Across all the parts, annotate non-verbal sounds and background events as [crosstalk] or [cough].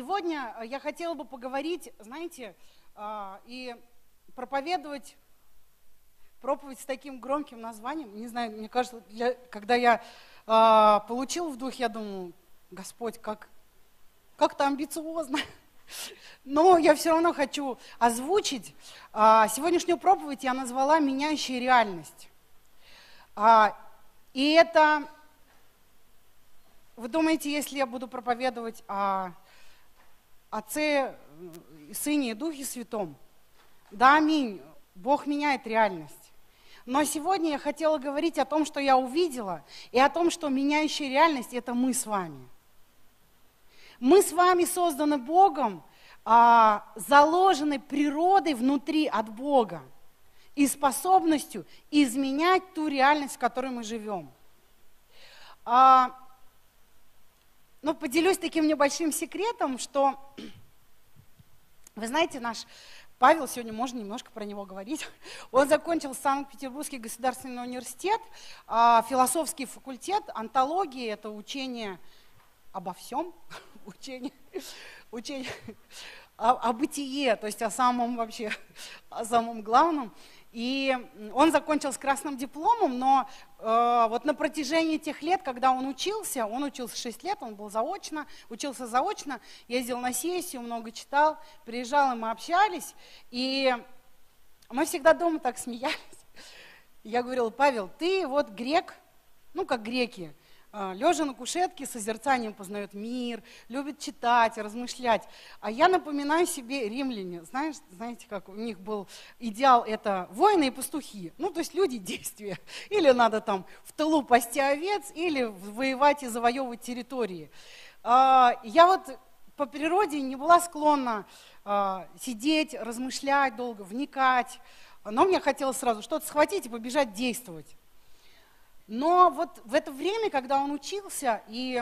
Сегодня э, я хотела бы поговорить, знаете, а, и проповедовать проповедь с таким громким названием. Не знаю, мне кажется, для, когда я а, получил в дух, я думаю, Господь, как, как-то амбициозно. [laughs] Но я все равно хочу озвучить. А, сегодняшнюю проповедь я назвала «Меняющая реальность». И это, вы думаете, если я буду проповедовать о Отце, Сыне и Духе Святом, да, аминь, Бог меняет реальность. Но сегодня я хотела говорить о том, что я увидела, и о том, что меняющая реальность – это мы с вами. Мы с вами созданы Богом, а, заложены природой внутри от Бога и способностью изменять ту реальность, в которой мы живем. А, ну, поделюсь таким небольшим секретом, что, вы знаете, наш Павел, сегодня можно немножко про него говорить. [laughs] Он закончил Санкт-Петербургский государственный университет, а, философский факультет, антология – это учение обо всем, [laughs] учение, учение о, о бытие, то есть о самом вообще, о самом главном. И он закончил с красным дипломом, но э, вот на протяжении тех лет, когда он учился, он учился 6 лет, он был заочно, учился заочно, ездил на сессию, много читал, приезжал, и мы общались, и мы всегда дома так смеялись. Я говорила, Павел, ты вот грек, ну как греки, лежа на кушетке, созерцанием познает мир, любит читать, размышлять. А я напоминаю себе римляне. Знаешь, знаете, как у них был идеал, это воины и пастухи. Ну, то есть люди [laughs] действия. Или надо там в тылу пасти овец, или воевать и завоевывать территории. А, я вот по природе не была склонна а, сидеть, размышлять долго, вникать. Но мне хотелось сразу что-то схватить и побежать действовать. Но вот в это время, когда он учился и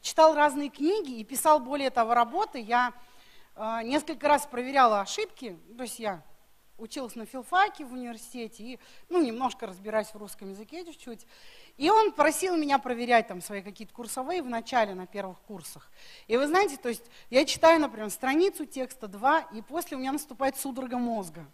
читал разные книги и писал более того работы, я э, несколько раз проверяла ошибки, то есть я училась на филфаке в университете и ну, немножко разбираюсь в русском языке чуть-чуть. И он просил меня проверять там свои какие-то курсовые в начале, на первых курсах. И вы знаете, то есть я читаю, например, страницу текста два, и после у меня наступает судорога мозга.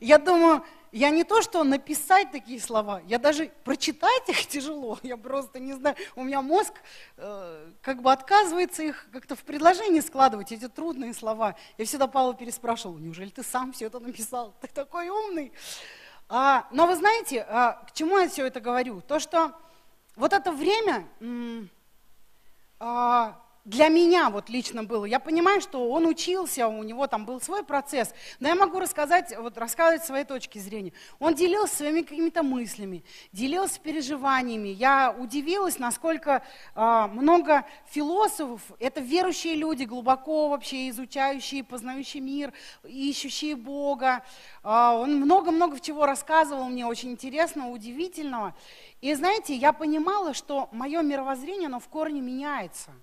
Я думаю, я не то, что написать такие слова, я даже прочитать их [laughs] тяжело, я просто не знаю, у меня мозг э, как бы отказывается их как-то в предложении складывать, эти трудные слова. Я всегда Павла переспрашивала, неужели ты сам все это написал, ты такой умный. А, но вы знаете, а, к чему я все это говорю? То, что вот это время, а, для меня вот лично было. Я понимаю, что он учился, у него там был свой процесс, но я могу рассказать, вот рассказывать своей точки зрения. Он делился своими какими-то мыслями, делился переживаниями. Я удивилась, насколько э, много философов, это верующие люди, глубоко вообще изучающие, познающие мир, ищущие Бога. Э, он много-много чего рассказывал мне, очень интересного, удивительного. И знаете, я понимала, что мое мировоззрение, оно в корне меняется –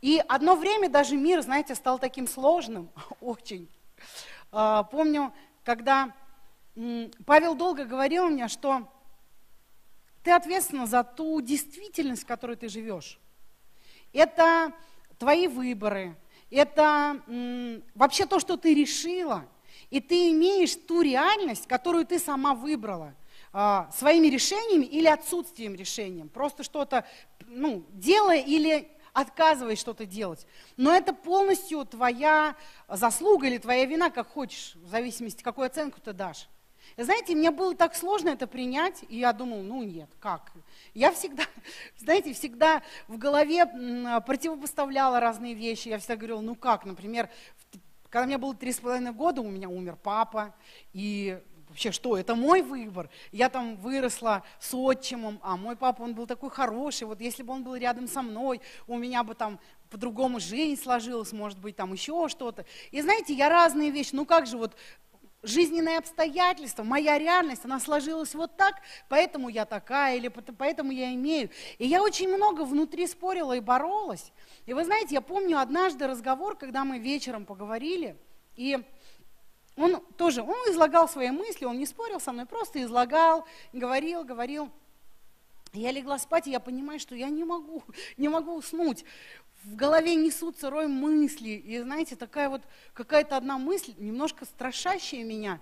и одно время даже мир, знаете, стал таким сложным, [laughs] очень. А, помню, когда Павел долго говорил мне, что ты ответственна за ту действительность, в которой ты живешь. Это твои выборы, это вообще то, что ты решила, и ты имеешь ту реальность, которую ты сама выбрала а, своими решениями или отсутствием решением. Просто что-то ну, делая или отказываясь что-то делать. Но это полностью твоя заслуга или твоя вина, как хочешь, в зависимости, какую оценку ты дашь. Знаете, мне было так сложно это принять, и я думал, ну нет, как? Я всегда, [laughs] знаете, всегда в голове противопоставляла разные вещи. Я всегда говорила, ну как, например, когда мне было три с половиной года, у меня умер папа, и вообще что, это мой выбор. Я там выросла с отчимом, а мой папа, он был такой хороший, вот если бы он был рядом со мной, у меня бы там по-другому жизнь сложилась, может быть, там еще что-то. И знаете, я разные вещи, ну как же вот жизненные обстоятельства, моя реальность, она сложилась вот так, поэтому я такая, или поэтому я имею. И я очень много внутри спорила и боролась. И вы знаете, я помню однажды разговор, когда мы вечером поговорили, и он тоже, он излагал свои мысли, он не спорил со мной, просто излагал, говорил, говорил. Я легла спать, и я понимаю, что я не могу, [laughs] не могу уснуть. в голове несутся рой мыслей. И знаете, такая вот какая-то одна мысль, немножко страшащая меня,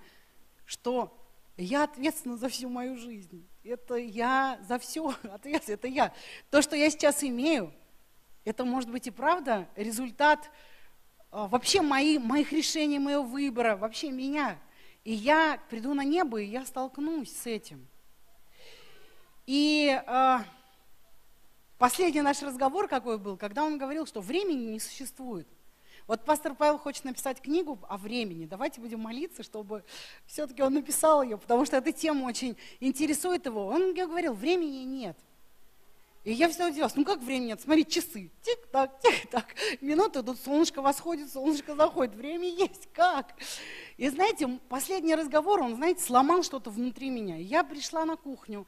что я ответственна за всю мою жизнь. Это я за все [laughs] ответственна, это я. То, что я сейчас имею, это может быть и правда результат вообще мои, моих решений, моего выбора, вообще меня. И я приду на небо, и я столкнусь с этим. И э, последний наш разговор какой был, когда он говорил, что времени не существует. Вот пастор Павел хочет написать книгу о времени. Давайте будем молиться, чтобы все-таки он написал ее, потому что эта тема очень интересует его. Он говорил, времени нет. И я всегда удивилась, ну как времени нет? Смотри, часы. Тик-так, тик-так. Минуты идут, солнышко восходит, солнышко заходит. Время есть, как? И знаете, последний разговор, он, знаете, сломал что-то внутри меня. Я пришла на кухню,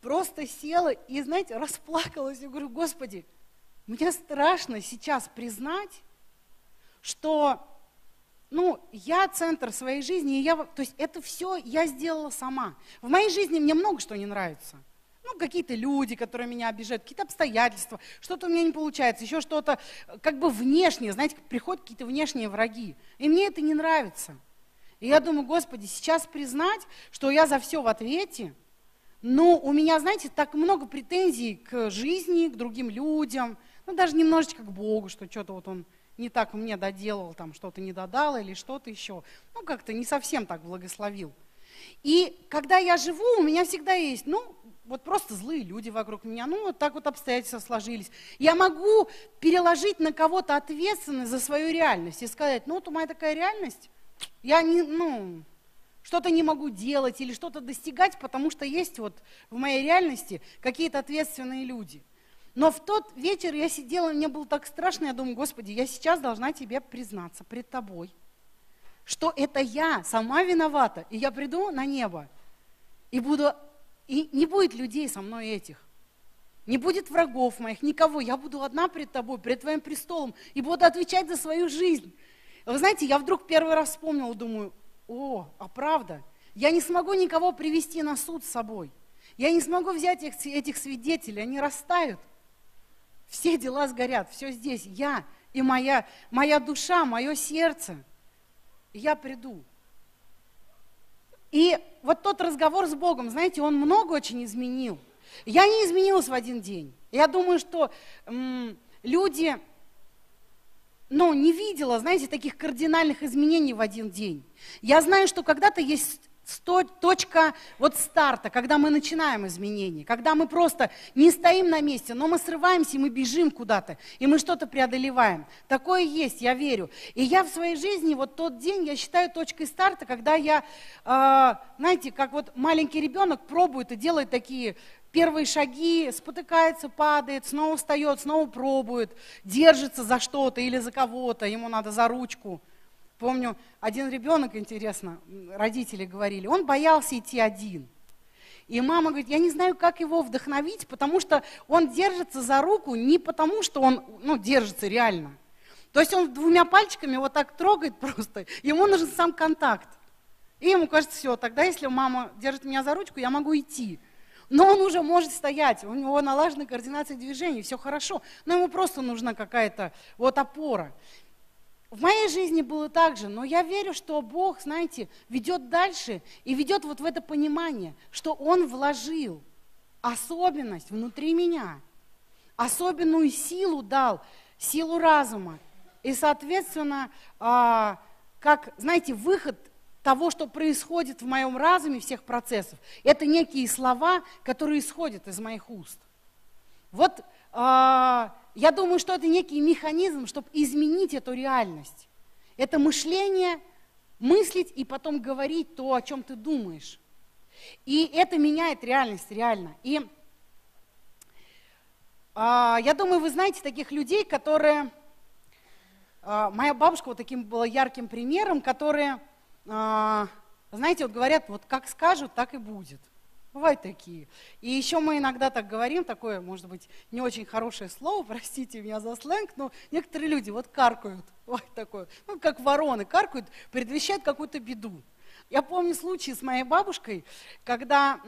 просто села и, знаете, расплакалась. Я говорю, Господи, мне страшно сейчас признать, что ну, я центр своей жизни, и я, то есть это все я сделала сама. В моей жизни мне много что не нравится. Ну, какие-то люди, которые меня обижают, какие-то обстоятельства, что-то у меня не получается, еще что-то как бы внешнее, знаете, приходят какие-то внешние враги. И мне это не нравится. И я думаю, Господи, сейчас признать, что я за все в ответе, но у меня, знаете, так много претензий к жизни, к другим людям, ну, даже немножечко к Богу, что что-то вот Он не так мне доделал, там что-то не додал или что-то еще. Ну, как-то не совсем так благословил. И когда я живу, у меня всегда есть, ну, вот просто злые люди вокруг меня, ну, вот так вот обстоятельства сложились. Я могу переложить на кого-то ответственность за свою реальность и сказать, ну, вот у меня такая реальность, я не, ну, что-то не могу делать или что-то достигать, потому что есть вот в моей реальности какие-то ответственные люди. Но в тот вечер я сидела, мне было так страшно, я думаю, Господи, я сейчас должна тебе признаться пред тобой, что это я сама виновата, и я приду на небо, и буду, и не будет людей со мной этих, не будет врагов моих, никого, я буду одна пред тобой, пред твоим престолом, и буду отвечать за свою жизнь. Вы знаете, я вдруг первый раз вспомнила, думаю, о, а правда, я не смогу никого привести на суд с собой. Я не смогу взять этих, этих свидетелей, они растают. Все дела сгорят, все здесь. Я и моя, моя душа, мое сердце. Я приду. И вот тот разговор с Богом, знаете, он много очень изменил. Я не изменилась в один день. Я думаю, что м, люди, ну, не видела, знаете, таких кардинальных изменений в один день. Я знаю, что когда-то есть точка вот старта, когда мы начинаем изменения, когда мы просто не стоим на месте, но мы срываемся, и мы бежим куда-то, и мы что-то преодолеваем. Такое есть, я верю. И я в своей жизни, вот тот день, я считаю точкой старта, когда я, э, знаете, как вот маленький ребенок пробует и делает такие первые шаги, спотыкается, падает, снова встает, снова пробует, держится за что-то или за кого-то, ему надо за ручку – Помню, один ребенок, интересно, родители говорили, он боялся идти один. И мама говорит, я не знаю, как его вдохновить, потому что он держится за руку не потому, что он ну, держится реально. То есть он двумя пальчиками вот так трогает [laughs] просто, ему нужен сам контакт. И ему кажется, все, тогда если мама держит меня за ручку, я могу идти. Но он уже может стоять, у него налажена координация движений, все хорошо, но ему просто нужна какая-то вот опора. В моей жизни было так же, но я верю, что Бог, знаете, ведет дальше и ведет вот в это понимание, что Он вложил особенность внутри меня, особенную силу дал, силу разума. И, соответственно, а, как, знаете, выход того, что происходит в моем разуме, всех процессов, это некие слова, которые исходят из моих уст. Вот я думаю, что это некий механизм, чтобы изменить эту реальность. Это мышление, мыслить и потом говорить то, о чем ты думаешь. И это меняет реальность реально. И а, я думаю, вы знаете таких людей, которые... А, моя бабушка вот таким была ярким примером, которые, а, знаете, вот говорят, вот как скажут, так и будет. Бывают такие. И еще мы иногда так говорим, такое, может быть, не очень хорошее слово, [laughs] простите меня за сленг, но некоторые люди вот каркают, вот такое, ну, как вороны, каркают, предвещают какую-то беду. Я помню случай с моей бабушкой, когда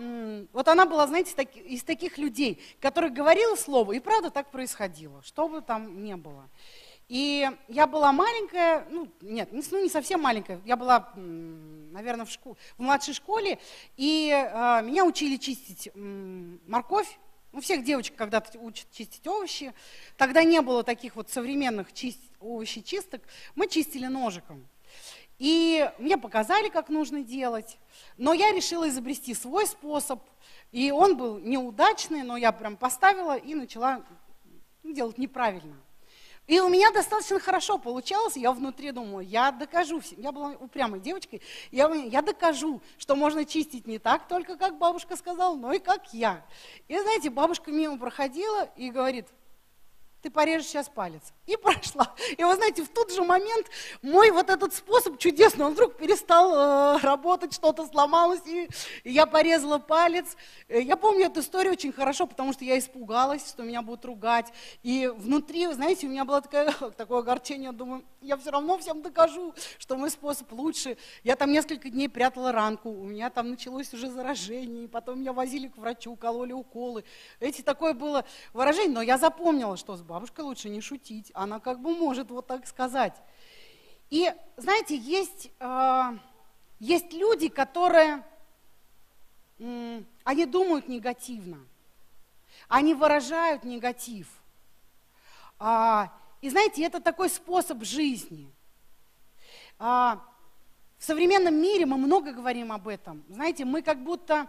вот она была, знаете, из таких людей, которых говорила слово, и правда так происходило, что бы там ни было. И я была маленькая, ну, нет, ну, не совсем маленькая, я была, наверное, в, школе, в младшей школе, и э, меня учили чистить морковь, ну, всех девочек когда-то учат чистить овощи. Тогда не было таких вот современных чист... овощечисток. Мы чистили ножиком. И мне показали, как нужно делать. Но я решила изобрести свой способ. И он был неудачный, но я прям поставила и начала делать неправильно. И у меня достаточно хорошо получалось, я внутри думала, я докажу, я была упрямой девочкой, я, я докажу, что можно чистить не так только, как бабушка сказала, но и как я. И знаете, бабушка мимо проходила и говорит, ты порежешь сейчас палец. И прошла. И вы знаете, в тот же момент мой вот этот способ чудесный, он вдруг перестал э, работать, что-то сломалось, и, я порезала палец. Э, я помню эту историю очень хорошо, потому что я испугалась, что меня будут ругать. И внутри, вы знаете, у меня было такое, [laughs] такое огорчение, думаю, я все равно всем докажу, что мой способ лучше. Я там несколько дней прятала ранку, у меня там началось уже заражение, и потом меня возили к врачу, кололи уколы. Эти такое было выражение, но я запомнила, что с бабушкой лучше не шутить, она как бы может вот так сказать. И знаете, есть, э, есть люди, которые, они думают негативно, они выражают негатив. А, и знаете, это такой способ жизни. А, в современном мире мы много говорим об этом. Знаете, мы как будто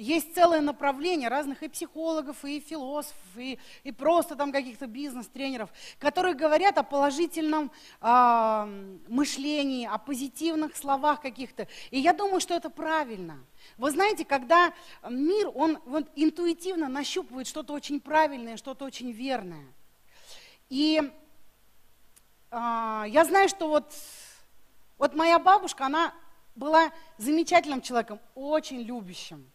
есть целое направление разных и психологов, и философов, и, и просто там каких-то бизнес-тренеров, которые говорят о положительном э, мышлении, о позитивных словах каких-то. И я думаю, что это правильно. Вы знаете, когда мир, он вот, интуитивно нащупывает что-то очень правильное, что-то очень верное. И э, я знаю, что вот, вот моя бабушка, она была замечательным человеком, очень любящим.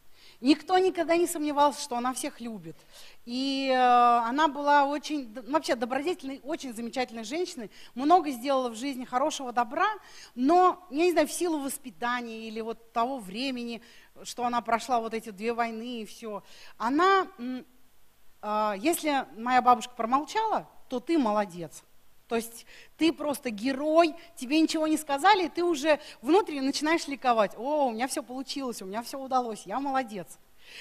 Никто никогда не сомневался, что она всех любит. И э, она была очень, вообще добродетельной, очень замечательной женщиной, много сделала в жизни хорошего добра, но, я не знаю, в силу воспитания или вот того времени, что она прошла вот эти две войны и все, она, э, если моя бабушка промолчала, то ты молодец. То есть ты просто герой, тебе ничего не сказали, и ты уже внутренне начинаешь ликовать. О, у меня все получилось, у меня все удалось, я молодец.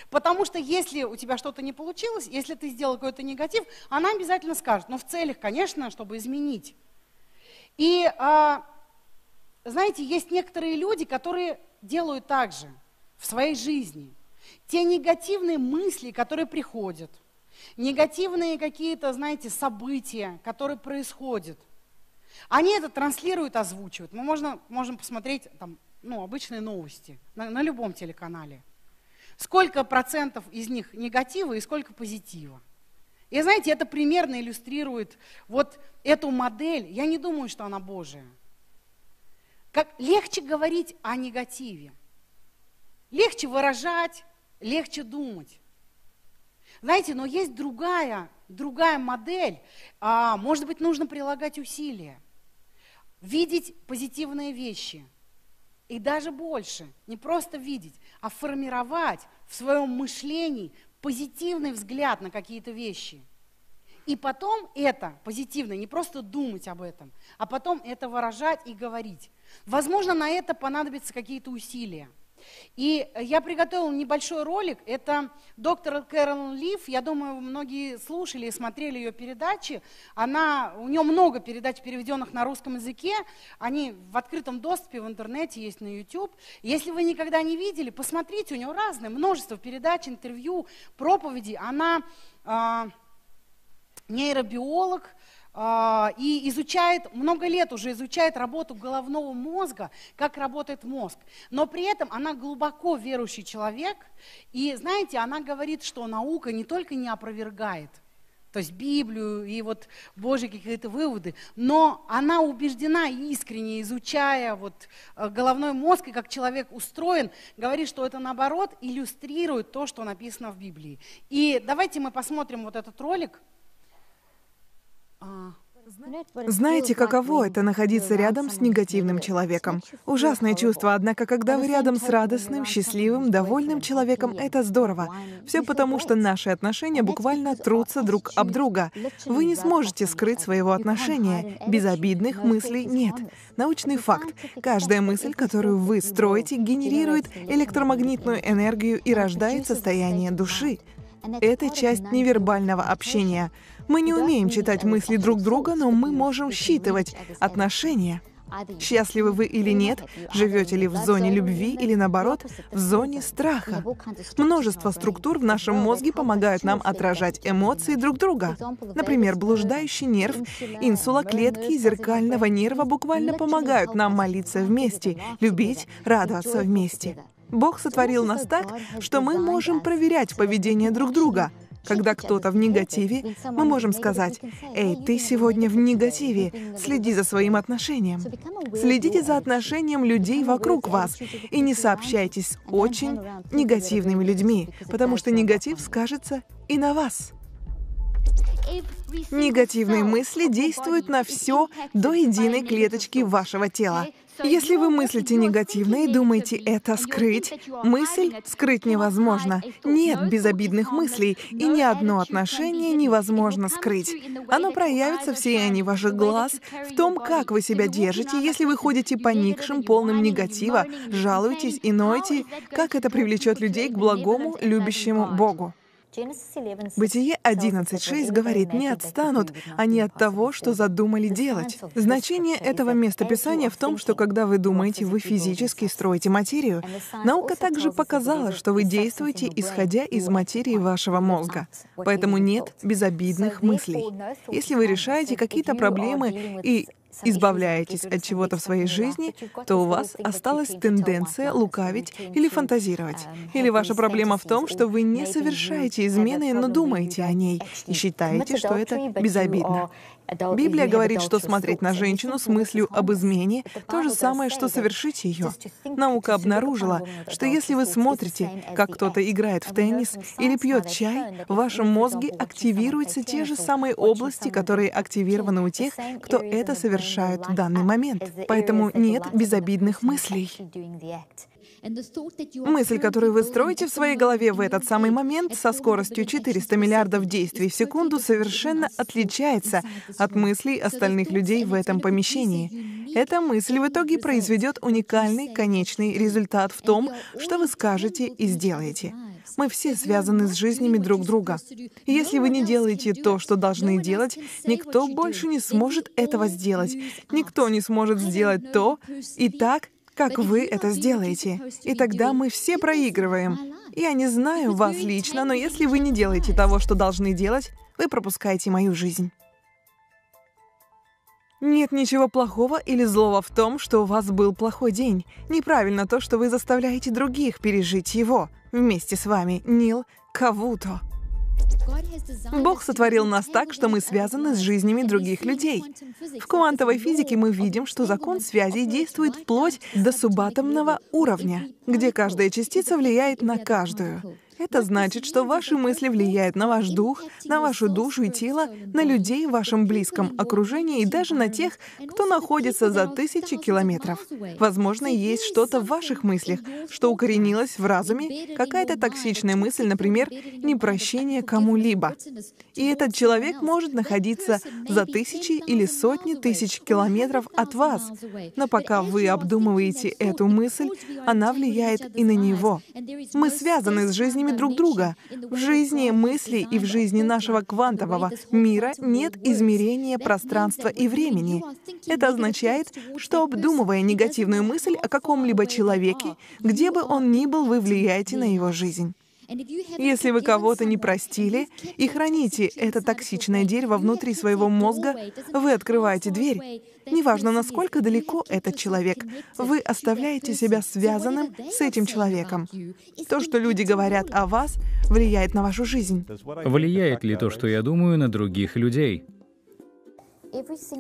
Потому что если у тебя что-то не получилось, если ты сделал какой-то негатив, она обязательно скажет, но в целях, конечно, чтобы изменить. И, а, знаете, есть некоторые люди, которые делают так же в своей жизни. Те негативные мысли, которые приходят – негативные какие-то, знаете, события, которые происходят. Они это транслируют, озвучивают. Мы можно, можем посмотреть там, ну, обычные новости на, на любом телеканале. Сколько процентов из них негатива и сколько позитива. И знаете, это примерно иллюстрирует вот эту модель. Я не думаю, что она Божия. Как легче говорить о негативе. Легче выражать, легче думать. Знаете, но есть другая, другая модель. А, может быть, нужно прилагать усилия, видеть позитивные вещи. И даже больше, не просто видеть, а формировать в своем мышлении позитивный взгляд на какие-то вещи. И потом это позитивно, не просто думать об этом, а потом это выражать и говорить. Возможно, на это понадобятся какие-то усилия. И я приготовила небольшой ролик. Это доктор Кэрол Лив. Я думаю, многие слушали и смотрели ее передачи. Она, у нее много передач, переведенных на русском языке. Они в открытом доступе в интернете, есть на YouTube. Если вы никогда не видели, посмотрите, у нее разное, множество передач, интервью, проповедей. Она э, нейробиолог, и изучает, много лет уже изучает работу головного мозга, как работает мозг. Но при этом она глубоко верующий человек, и знаете, она говорит, что наука не только не опровергает, то есть Библию и вот Божьи какие-то выводы, но она убеждена искренне, изучая вот э, головной мозг и как человек устроен, говорит, что это наоборот иллюстрирует то, что написано в Библии. И давайте мы посмотрим вот этот ролик – Знаете, каково это находиться рядом с негативным человеком? Ужасное чувство, однако, когда вы рядом с радостным, счастливым, довольным человеком, это здорово. Все потому, что наши отношения буквально трутся друг об друга. Вы не сможете скрыть своего отношения. Безобидных мыслей нет. Научный факт. Каждая мысль, которую вы строите, генерирует электромагнитную энергию и рождает состояние души. Это часть невербального общения. Мы не умеем читать мысли друг друга, но мы можем считывать отношения. Счастливы вы или нет, живете ли в зоне любви или наоборот, в зоне страха. Множество структур в нашем мозге помогают нам отражать эмоции друг друга. Например, блуждающий нерв, инсула клетки зеркального нерва буквально помогают нам молиться вместе, любить, радоваться вместе. Бог сотворил нас так, что мы можем проверять поведение друг друга. Когда кто-то в негативе, мы можем сказать, «Эй, ты сегодня в негативе, следи за своим отношением». Следите за отношением людей вокруг вас и не сообщайтесь с очень негативными людьми, потому что негатив скажется и на вас. Негативные мысли действуют на все до единой клеточки вашего тела. Если вы мыслите негативно и думаете это скрыть, мысль скрыть невозможно. Нет безобидных мыслей, и ни одно отношение невозможно скрыть. Оно проявится в сиянии ваших глаз, в том, как вы себя держите, если вы ходите поникшим, полным негатива, жалуетесь и ноете, как это привлечет людей к благому, любящему Богу. Бытие 11.6 говорит, не отстанут они от того, что задумали делать. Значение этого места Писания в том, что когда вы думаете, вы физически строите материю. Наука также показала, что вы действуете, исходя из материи вашего мозга. Поэтому нет безобидных мыслей. Если вы решаете какие-то проблемы и избавляетесь от чего-то в своей жизни, то у вас осталась тенденция лукавить или фантазировать. Или ваша проблема в том, что вы не совершаете измены, но думаете о ней и считаете, что это безобидно. Библия говорит, что смотреть на женщину с мыслью об измене — то же самое, что совершить ее. Наука обнаружила, что если вы смотрите, как кто-то играет в теннис или пьет чай, в вашем мозге активируются те же самые области, которые активированы у тех, кто это совершает в данный момент. Поэтому нет безобидных мыслей. Мысль, которую вы строите в своей голове в этот самый момент со скоростью 400 миллиардов действий в секунду, совершенно отличается от мыслей остальных людей в этом помещении. Эта мысль в итоге произведет уникальный конечный результат в том, что вы скажете и сделаете. Мы все связаны с жизнями друг друга. И если вы не делаете то, что должны делать, никто больше не сможет этого сделать. Никто не сможет сделать то и так, как вы это сделаете. И тогда мы все проигрываем. Я не знаю вас лично, но если вы не делаете того, что должны делать, вы пропускаете мою жизнь. Нет ничего плохого или злого в том, что у вас был плохой день. Неправильно то, что вы заставляете других пережить его вместе с вами. Нил Кавуто. Бог сотворил нас так, что мы связаны с жизнями других людей. В квантовой физике мы видим, что закон связи действует вплоть до субатомного уровня, где каждая частица влияет на каждую. Это значит, что ваши мысли влияют на ваш дух, на вашу душу и тело, на людей в вашем близком окружении и даже на тех, кто находится за тысячи километров. Возможно, есть что-то в ваших мыслях, что укоренилось в разуме, какая-то токсичная мысль, например, непрощение кому-либо. И этот человек может находиться за тысячи или сотни тысяч километров от вас. Но пока вы обдумываете эту мысль, она влияет и на него. Мы связаны с жизнями друг друга. В жизни мыслей и в жизни нашего квантового мира нет измерения пространства и времени. Это означает, что обдумывая негативную мысль о каком-либо человеке, где бы он ни был, вы влияете на его жизнь. Если вы кого-то не простили и храните это токсичное дерево внутри своего мозга, вы открываете дверь. Неважно, насколько далеко этот человек, вы оставляете себя связанным с этим человеком. То, что люди говорят о вас, влияет на вашу жизнь. Влияет ли то, что я думаю, на других людей?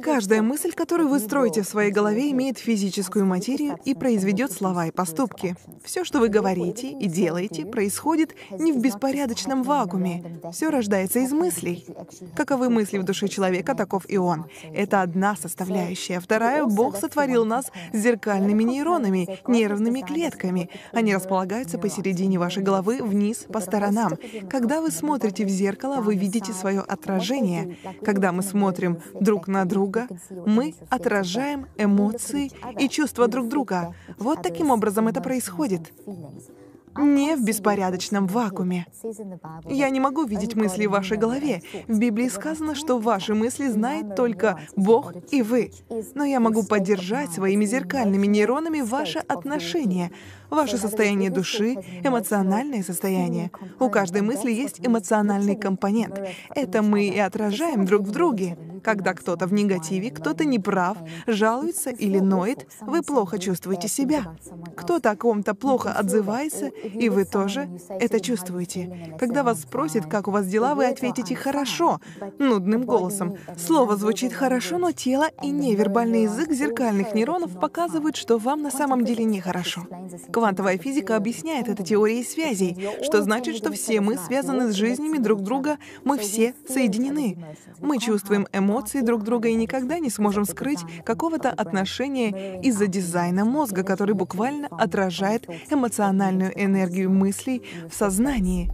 Каждая мысль, которую вы строите в своей голове, имеет физическую материю и произведет слова и поступки. Все, что вы говорите и делаете, происходит не в беспорядочном вакууме. Все рождается из мыслей. Каковы мысли в душе человека, таков и он. Это одна составляющая. Вторая — Бог сотворил нас зеркальными нейронами, нервными клетками. Они располагаются посередине вашей головы, вниз, по сторонам. Когда вы смотрите в зеркало, вы видите свое отражение. Когда мы смотрим друг на друга, мы отражаем эмоции и чувства друг друга. Вот таким образом это происходит не в беспорядочном вакууме. Я не могу видеть мысли в вашей голове. В Библии сказано, что ваши мысли знает только Бог и вы. Но я могу поддержать своими зеркальными нейронами ваши отношения, ваше состояние души, эмоциональное состояние. У каждой мысли есть эмоциональный компонент. Это мы и отражаем друг в друге. Когда кто-то в негативе, кто-то неправ, жалуется или ноет, вы плохо чувствуете себя. Кто-то о ком-то плохо отзывается, и вы тоже это чувствуете. Когда вас спросят, как у вас дела, вы ответите «хорошо», нудным голосом. Слово звучит хорошо, но тело и невербальный язык зеркальных нейронов показывают, что вам на самом деле нехорошо. Квантовая физика объясняет это теорией связей, что значит, что все мы связаны с жизнями друг друга, мы все соединены. Мы чувствуем эмоции друг друга и никогда не сможем скрыть какого-то отношения из-за дизайна мозга, который буквально отражает эмоциональную энергию мыслей в сознании.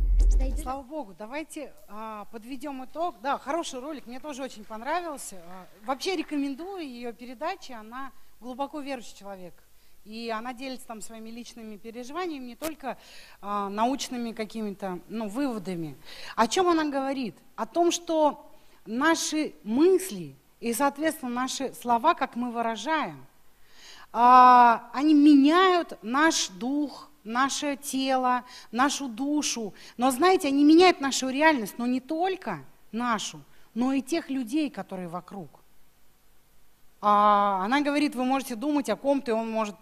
Слава Богу, давайте а, подведем итог. Да, хороший ролик, мне тоже очень понравился. А, вообще рекомендую ее передачи, она глубоко верующий человек. И она делится там своими личными переживаниями, не только а, научными какими-то ну, выводами. О чем она говорит? О том, что наши мысли и, соответственно, наши слова, как мы выражаем, а, они меняют наш дух, наше тело, нашу душу. Но знаете, они меняют нашу реальность, но не только нашу, но и тех людей, которые вокруг. А она говорит, вы можете думать о ком-то, и он может...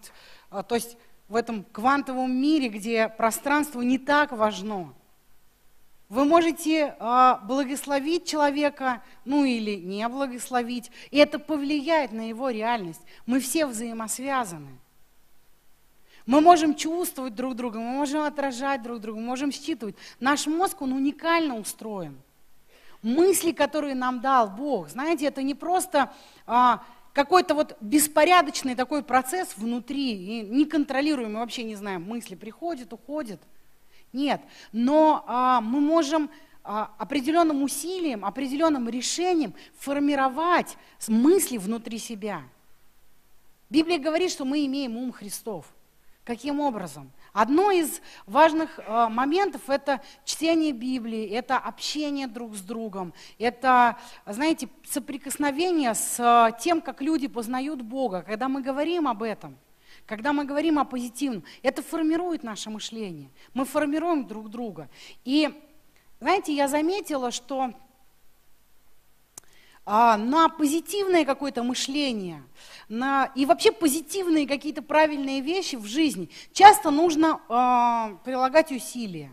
А, то есть в этом квантовом мире, где пространство не так важно, вы можете э, благословить человека, ну или не благословить, и это повлияет на его реальность. Мы все взаимосвязаны. Мы можем чувствовать друг друга, мы можем отражать друг друга, мы можем считывать. Наш мозг, он уникально устроен. Мысли, которые нам дал Бог, знаете, это не просто а, какой-то вот беспорядочный такой процесс внутри, неконтролируемый, вообще не знаем, мысли приходят, уходят. Нет, но а, мы можем а, определенным усилием, определенным решением формировать мысли внутри себя. Библия говорит, что мы имеем ум Христов. Каким образом? Одно из важных э, моментов – это чтение Библии, это общение друг с другом, это, знаете, соприкосновение с э, тем, как люди познают Бога. Когда мы говорим об этом, когда мы говорим о позитивном, это формирует наше мышление. Мы формируем друг друга. И, знаете, я заметила, что на позитивное какое-то мышление, на, и вообще позитивные какие-то правильные вещи в жизни часто нужно а, прилагать усилия.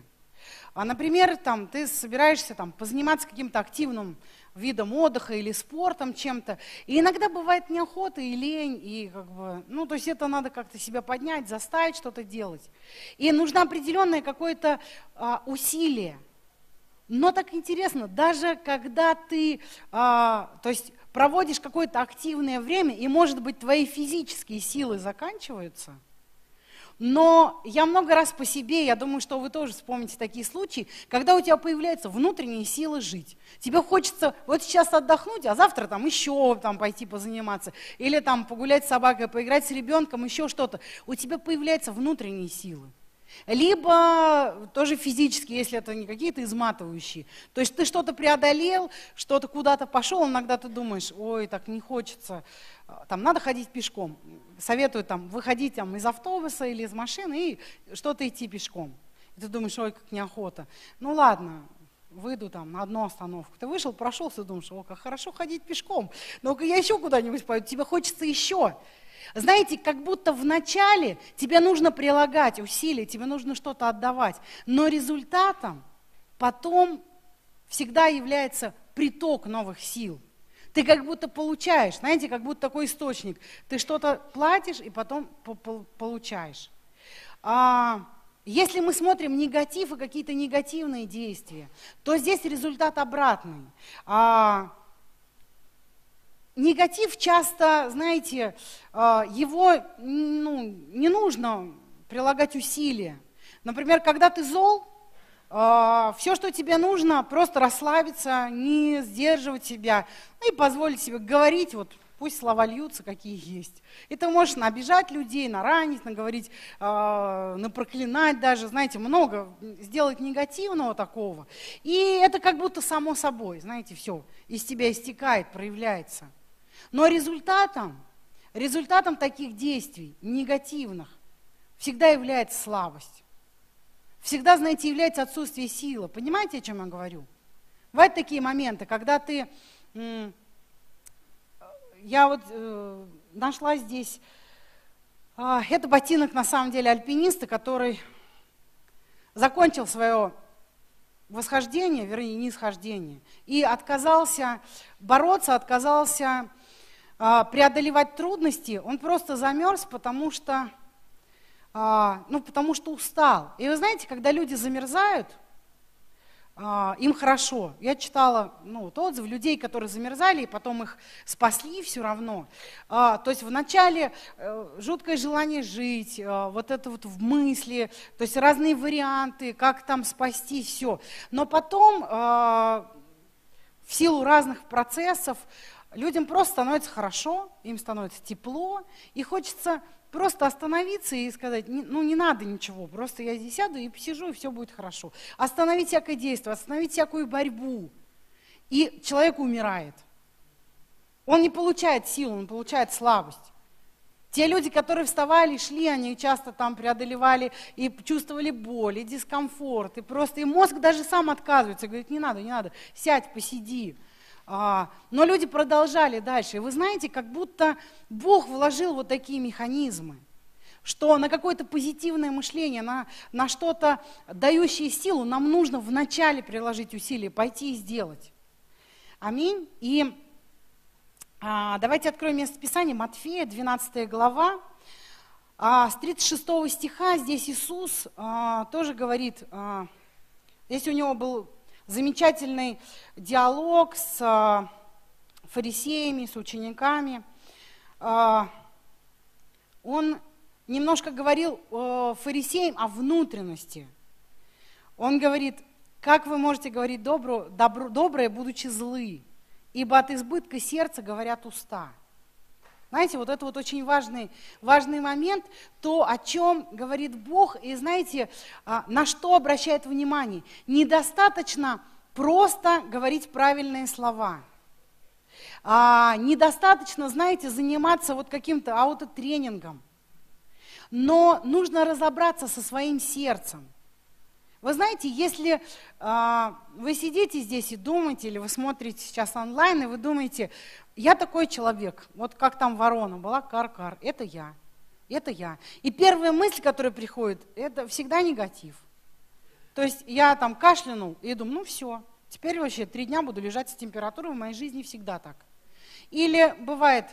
А, например, там, ты собираешься там, позаниматься каким-то активным видом отдыха или спортом чем-то. И иногда бывает неохота и лень, и как бы, ну, то есть это надо как-то себя поднять, заставить что-то делать. И нужно определенное какое-то а, усилие. Но так интересно, даже когда ты, а, то есть проводишь какое-то активное время, и, может быть, твои физические силы заканчиваются, но я много раз по себе, я думаю, что вы тоже вспомните такие случаи, когда у тебя появляются внутренние силы жить. Тебе хочется вот сейчас отдохнуть, а завтра там еще там пойти позаниматься, или там погулять с собакой, поиграть с ребенком, еще что-то. У тебя появляются внутренние силы. Либо тоже физически, если это не какие-то изматывающие. То есть ты что-то преодолел, что-то куда-то пошел, иногда ты думаешь, ой, так не хочется, там надо ходить пешком. Советую там выходить там, из автобуса или из машины и что-то идти пешком. И ты думаешь, ой, как неохота. Ну ладно, выйду там на одну остановку. Ты вышел, прошелся, думаешь, о, как хорошо ходить пешком. Ну-ка я еще куда-нибудь пойду, тебе хочется еще. Знаете, как будто в начале тебе нужно прилагать усилия, тебе нужно что-то отдавать, но результатом потом всегда является приток новых сил. Ты как будто получаешь, знаете, как будто такой источник. Ты что-то платишь и потом получаешь. А, если мы смотрим негатив и какие-то негативные действия, то здесь результат обратный. А, негатив часто, знаете, а, его ну, не нужно прилагать усилия. Например, когда ты зол, а, все, что тебе нужно, просто расслабиться, не сдерживать себя, ну и позволить себе говорить, вот пусть слова льются, какие есть. И ты можешь обижать людей, наранить, наговорить, э, напроклинать даже, знаете, много сделать негативного такого. И это как будто само собой, знаете, все из тебя истекает, проявляется. Но результатом, результатом таких действий, негативных, всегда является слабость. Всегда, знаете, является отсутствие силы. Понимаете, о чем я говорю? Бывают такие моменты, когда ты... Я вот э, нашла здесь... Э, это ботинок, на самом деле, альпиниста, который закончил свое восхождение, вернее, нисхождение, и отказался бороться, отказался а, преодолевать трудности, он просто замерз, потому что, а, ну, потому что устал. И вы знаете, когда люди замерзают, а, им хорошо. Я читала ну, вот отзывы людей, которые замерзали, и потом их спасли все равно. То есть вначале э, жуткое желание жить, вот это вот в мысли, то есть разные варианты, как там спасти, все. Но потом в силу разных процессов людям просто становится хорошо, им становится тепло, и хочется просто остановиться и сказать, ну не надо ничего, просто я здесь сяду и посижу, и все будет хорошо. Остановить всякое действие, остановить всякую борьбу. И человек умирает. Он не получает силу, он получает слабость. Те люди, которые вставали, шли, они часто там преодолевали и чувствовали боль, и дискомфорт, и просто и мозг даже сам отказывается, говорит, не надо, не надо, сядь, посиди. А, но люди продолжали дальше. И вы знаете, как будто Бог вложил вот такие механизмы, что на какое-то позитивное мышление, на, на что-то дающее силу нам нужно вначале приложить усилия, пойти и сделать. Аминь. И а, давайте откроем место Писания, Матфея, 12 глава. А, с 36 стиха здесь Иисус а, тоже говорит, а, здесь у него был замечательный диалог с а, фарисеями, с учениками. А, он немножко говорил фарисеям о внутренности. Он говорит, как вы можете говорить добро, добро, доброе, будучи злы, ибо от избытка сердца говорят уста. Знаете, вот это вот очень важный, важный момент, то, о чем говорит Бог, и знаете, а, на что обращает внимание. Недостаточно просто говорить правильные слова. А, недостаточно, знаете, заниматься вот каким-то аутотренингом. Но нужно разобраться со своим сердцем. Вы знаете, если э, вы сидите здесь и думаете, или вы смотрите сейчас онлайн, и вы думаете, я такой человек, вот как там ворона была, кар-кар, это я, это я. И первая мысль, которая приходит, это всегда негатив. То есть я там кашлянул и думаю, ну все, теперь вообще три дня буду лежать с температурой, в моей жизни всегда так. Или бывает,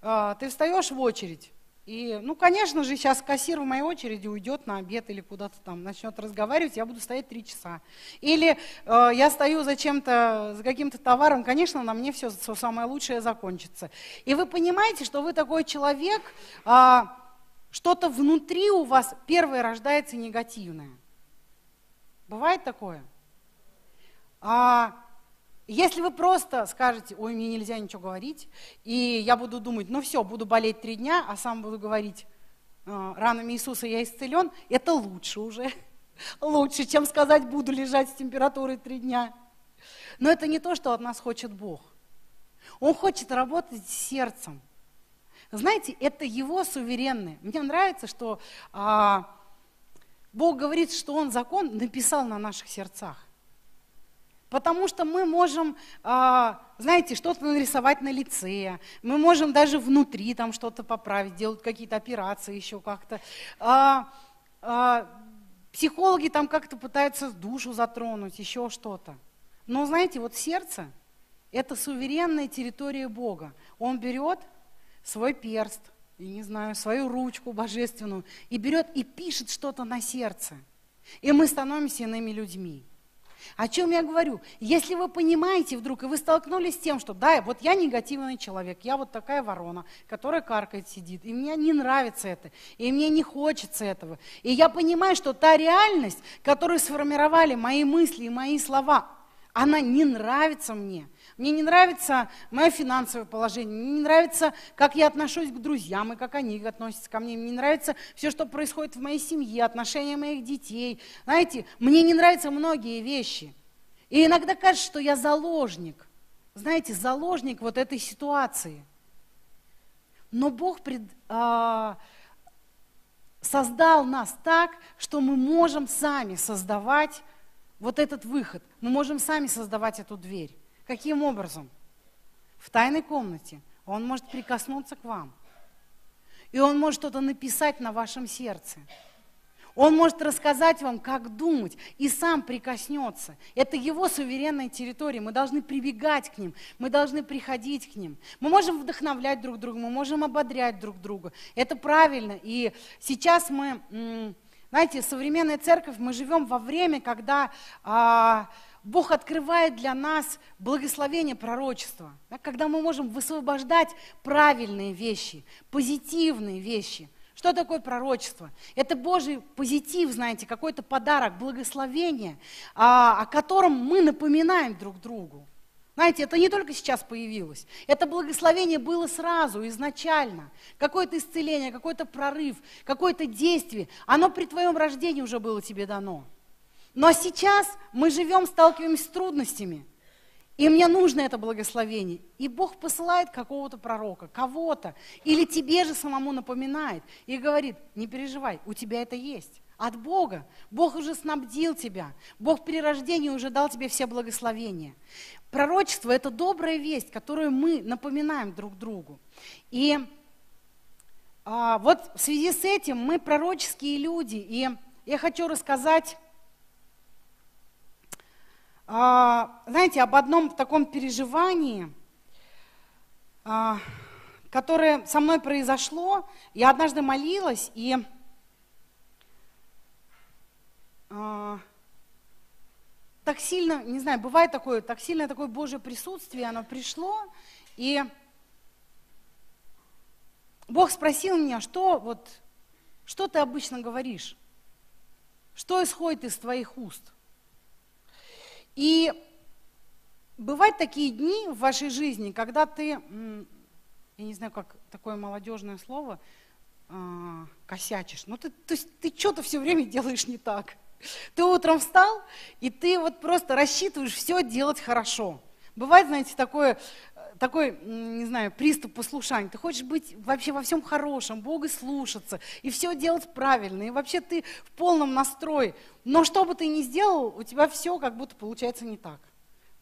э, ты встаешь в очередь, и, ну, конечно же, сейчас кассир в моей очереди уйдет на обед или куда-то там начнет разговаривать, я буду стоять три часа. Или э, я стою за чем-то, за каким-то товаром, конечно, на мне все, все самое лучшее закончится. И вы понимаете, что вы такой человек, э, что-то внутри у вас первое рождается негативное. Бывает такое? А, если вы просто скажете, ой, мне нельзя ничего говорить, и я буду думать, ну все, буду болеть три дня, а сам буду говорить, «А, ранами Иисуса я исцелен, это лучше уже. [laughs] Лучше, чем сказать, буду лежать с температурой три дня. Но это не то, что от нас хочет Бог. Он хочет работать с сердцем. Знаете, это его суверенное. Мне нравится, что а, Бог говорит, что Он закон написал на наших сердцах. Потому что мы можем, а, знаете, что-то нарисовать на лице, мы можем даже внутри там что-то поправить, делать какие-то операции еще как-то. А, а, психологи там как-то пытаются душу затронуть, еще что-то. Но знаете, вот сердце – это суверенная территория Бога. Он берет свой перст, я не знаю, свою ручку божественную, и берет и пишет что-то на сердце. И мы становимся иными людьми. О чем я говорю? Если вы понимаете вдруг, и вы столкнулись с тем, что да, вот я негативный человек, я вот такая ворона, которая каркает, сидит, и мне не нравится это, и мне не хочется этого. И я понимаю, что та реальность, которую сформировали мои мысли и мои слова, она не нравится мне. Мне не нравится мое финансовое положение, мне не нравится, как я отношусь к друзьям и как они относятся ко мне. Мне не нравится все, что происходит в моей семье, отношения моих детей. Знаете, мне не нравятся многие вещи. И иногда кажется, что я заложник. Знаете, заложник вот этой ситуации. Но Бог пред, а, создал нас так, что мы можем сами создавать вот этот выход. Мы можем сами создавать эту дверь. Каким образом? В тайной комнате он может прикоснуться к вам. И он может что-то написать на вашем сердце. Он может рассказать вам, как думать, и сам прикоснется. Это его суверенная территория. Мы должны прибегать к ним, мы должны приходить к ним. Мы можем вдохновлять друг друга, мы можем ободрять друг друга. Это правильно. И сейчас мы, знаете, современная церковь, мы живем во время, когда а, Бог открывает для нас благословение пророчества, да, когда мы можем высвобождать правильные вещи, позитивные вещи. Что такое пророчество? Это Божий позитив, знаете, какой-то подарок, благословение, а, о котором мы напоминаем друг другу. Знаете, это не только сейчас появилось. Это благословение было сразу, изначально. Какое-то исцеление, какой-то прорыв, какое-то действие. Оно при твоем рождении уже было тебе дано. Но сейчас мы живем, сталкиваемся с трудностями. И мне нужно это благословение. И Бог посылает какого-то пророка, кого-то, или тебе же самому напоминает и говорит, не переживай, у тебя это есть. От Бога. Бог уже снабдил тебя. Бог при рождении уже дал тебе все благословения. Пророчество – это добрая весть, которую мы напоминаем друг другу. И а, вот в связи с этим мы пророческие люди. И я хочу рассказать знаете, об одном таком переживании, а, которое со мной произошло. Я однажды молилась, и а, так сильно, не знаю, бывает такое, так сильно такое Божье присутствие, оно пришло, и Бог спросил меня, что вот, что ты обычно говоришь? Что исходит из твоих уст? И бывают такие дни в вашей жизни, когда ты, я не знаю, как такое молодежное слово, а, косячишь. Ну, ты, то есть ты что-то все время делаешь не так. Ты утром встал, и ты вот просто рассчитываешь все делать хорошо. Бывает, знаете, такое, такой, не знаю, приступ послушания. Ты хочешь быть вообще во всем хорошем, Бога слушаться, и все делать правильно, и вообще ты в полном настрое. Но что бы ты ни сделал, у тебя все как будто получается не так.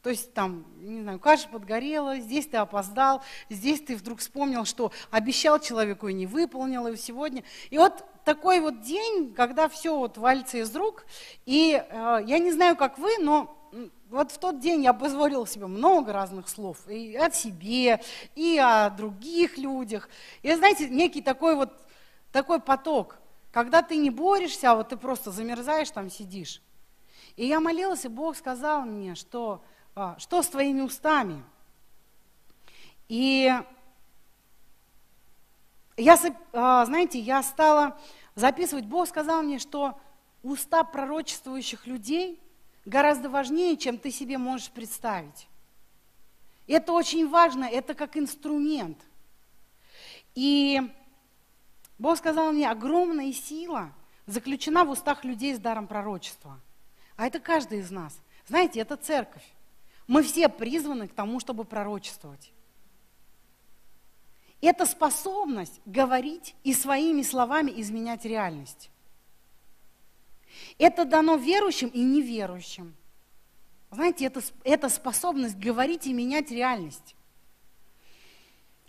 То есть там, не знаю, каша подгорела, здесь ты опоздал, здесь ты вдруг вспомнил, что обещал человеку и не выполнил, и сегодня. И вот такой вот день, когда все вот валится из рук, и э, я не знаю, как вы, но вот в тот день я позволила себе много разных слов. И о себе, и о других людях. И знаете, некий такой вот такой поток, когда ты не борешься, а вот ты просто замерзаешь, там сидишь. И я молилась, и Бог сказал мне, что, а, что с твоими устами. И я, а, знаете, я стала записывать, Бог сказал мне, что уста пророчествующих людей – гораздо важнее, чем ты себе можешь представить. Это очень важно, это как инструмент. И Бог сказал мне, огромная сила заключена в устах людей с даром пророчества. А это каждый из нас. Знаете, это церковь. Мы все призваны к тому, чтобы пророчествовать. Это способность говорить и своими словами изменять реальность. Это дано верующим и неверующим. Знаете, это, это способность говорить и менять реальность.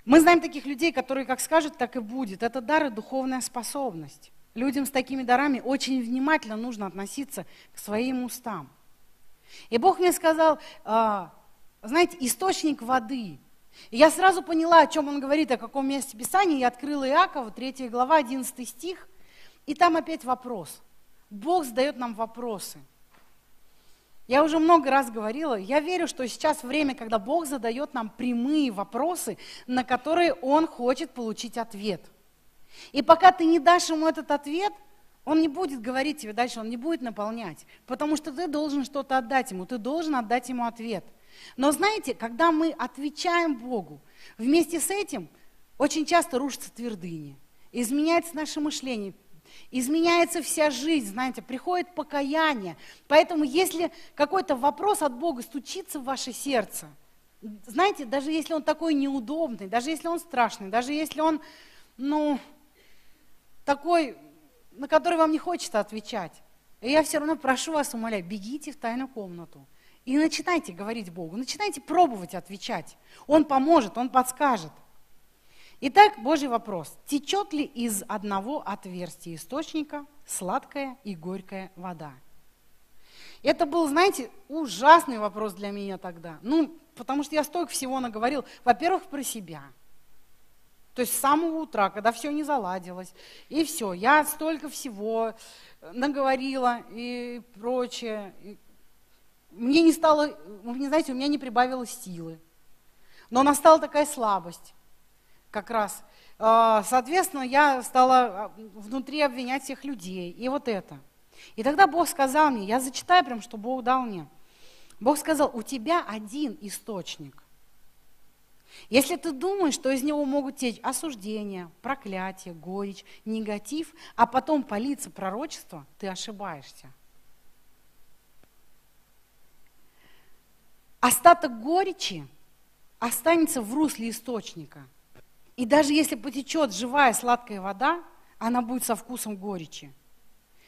Мы знаем таких людей, которые как скажут, так и будет. Это дар и духовная способность. Людям с такими дарами очень внимательно нужно относиться к своим устам. И Бог мне сказал, а, знаете, источник воды. И я сразу поняла, о чем он говорит, о каком месте Писания. Я открыла Иакова, 3 глава, 11 стих, и там опять вопрос. Бог задает нам вопросы. Я уже много раз говорила, я верю, что сейчас время, когда Бог задает нам прямые вопросы, на которые Он хочет получить ответ. И пока ты не дашь ему этот ответ, он не будет говорить тебе дальше, он не будет наполнять, потому что ты должен что-то отдать ему, ты должен отдать ему ответ. Но знаете, когда мы отвечаем Богу, вместе с этим очень часто рушатся твердыни, изменяется наше мышление, изменяется вся жизнь, знаете, приходит покаяние. Поэтому если какой-то вопрос от Бога стучится в ваше сердце, знаете, даже если он такой неудобный, даже если он страшный, даже если он, ну, такой, на который вам не хочется отвечать, я все равно прошу вас, умоляю, бегите в тайную комнату и начинайте говорить Богу, начинайте пробовать отвечать. Он поможет, Он подскажет. Итак, Божий вопрос. Течет ли из одного отверстия источника сладкая и горькая вода? Это был, знаете, ужасный вопрос для меня тогда. Ну, потому что я столько всего наговорил. Во-первых, про себя. То есть с самого утра, когда все не заладилось, и все, я столько всего наговорила и прочее. Мне не стало, вы знаете, у меня не прибавилось силы. Но настала такая слабость как раз. А, соответственно, я стала а, внутри обвинять всех людей. И вот это. И тогда Бог сказал мне, я зачитаю прям, что Бог дал мне. Бог сказал, у тебя один источник. Если ты думаешь, что из него могут течь осуждение, проклятие, горечь, негатив, а потом политься пророчество, ты ошибаешься. Остаток горечи останется в русле источника – и даже если потечет живая сладкая вода, она будет со вкусом горечи.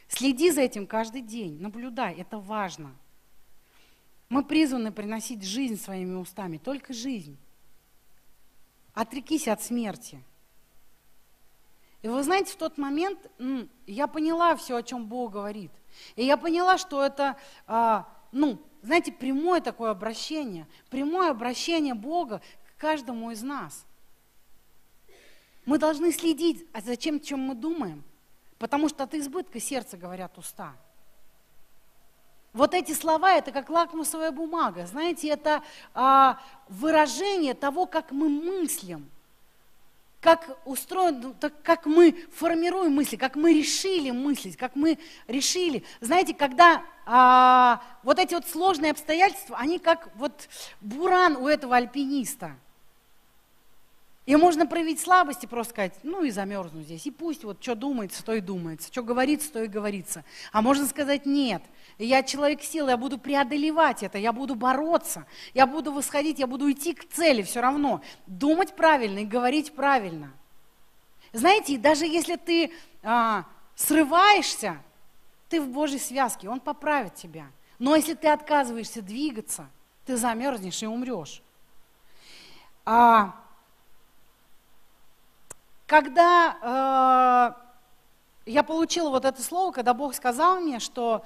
Следи за этим каждый день, наблюдай, это важно. Мы призваны приносить жизнь своими устами, только жизнь. Отрекись от смерти. И вы знаете, в тот момент я поняла все, о чем Бог говорит. И я поняла, что это, а, ну, знаете, прямое такое обращение, прямое обращение Бога к каждому из нас. Мы должны следить, а зачем, чем мы думаем, потому что от избытка сердца говорят уста. Вот эти слова, это как лакмусовая бумага, знаете, это а, выражение того, как мы мыслим, как устроен, ну, так, как мы формируем мысли, как мы решили мыслить, как мы решили. Знаете, когда а, вот эти вот сложные обстоятельства, они как вот буран у этого альпиниста – и можно проявить слабость и просто сказать, ну и замерзну здесь. И пусть вот что думается, то и думается, что говорится, то и говорится. А можно сказать, нет, я человек силы, я буду преодолевать это, я буду бороться, я буду восходить, я буду идти к цели все равно. Думать правильно и говорить правильно. Знаете, даже если ты а, срываешься, ты в Божьей связке, Он поправит тебя. Но если ты отказываешься двигаться, ты замерзнешь и умрешь. А, когда э, я получила вот это слово, когда Бог сказал мне, что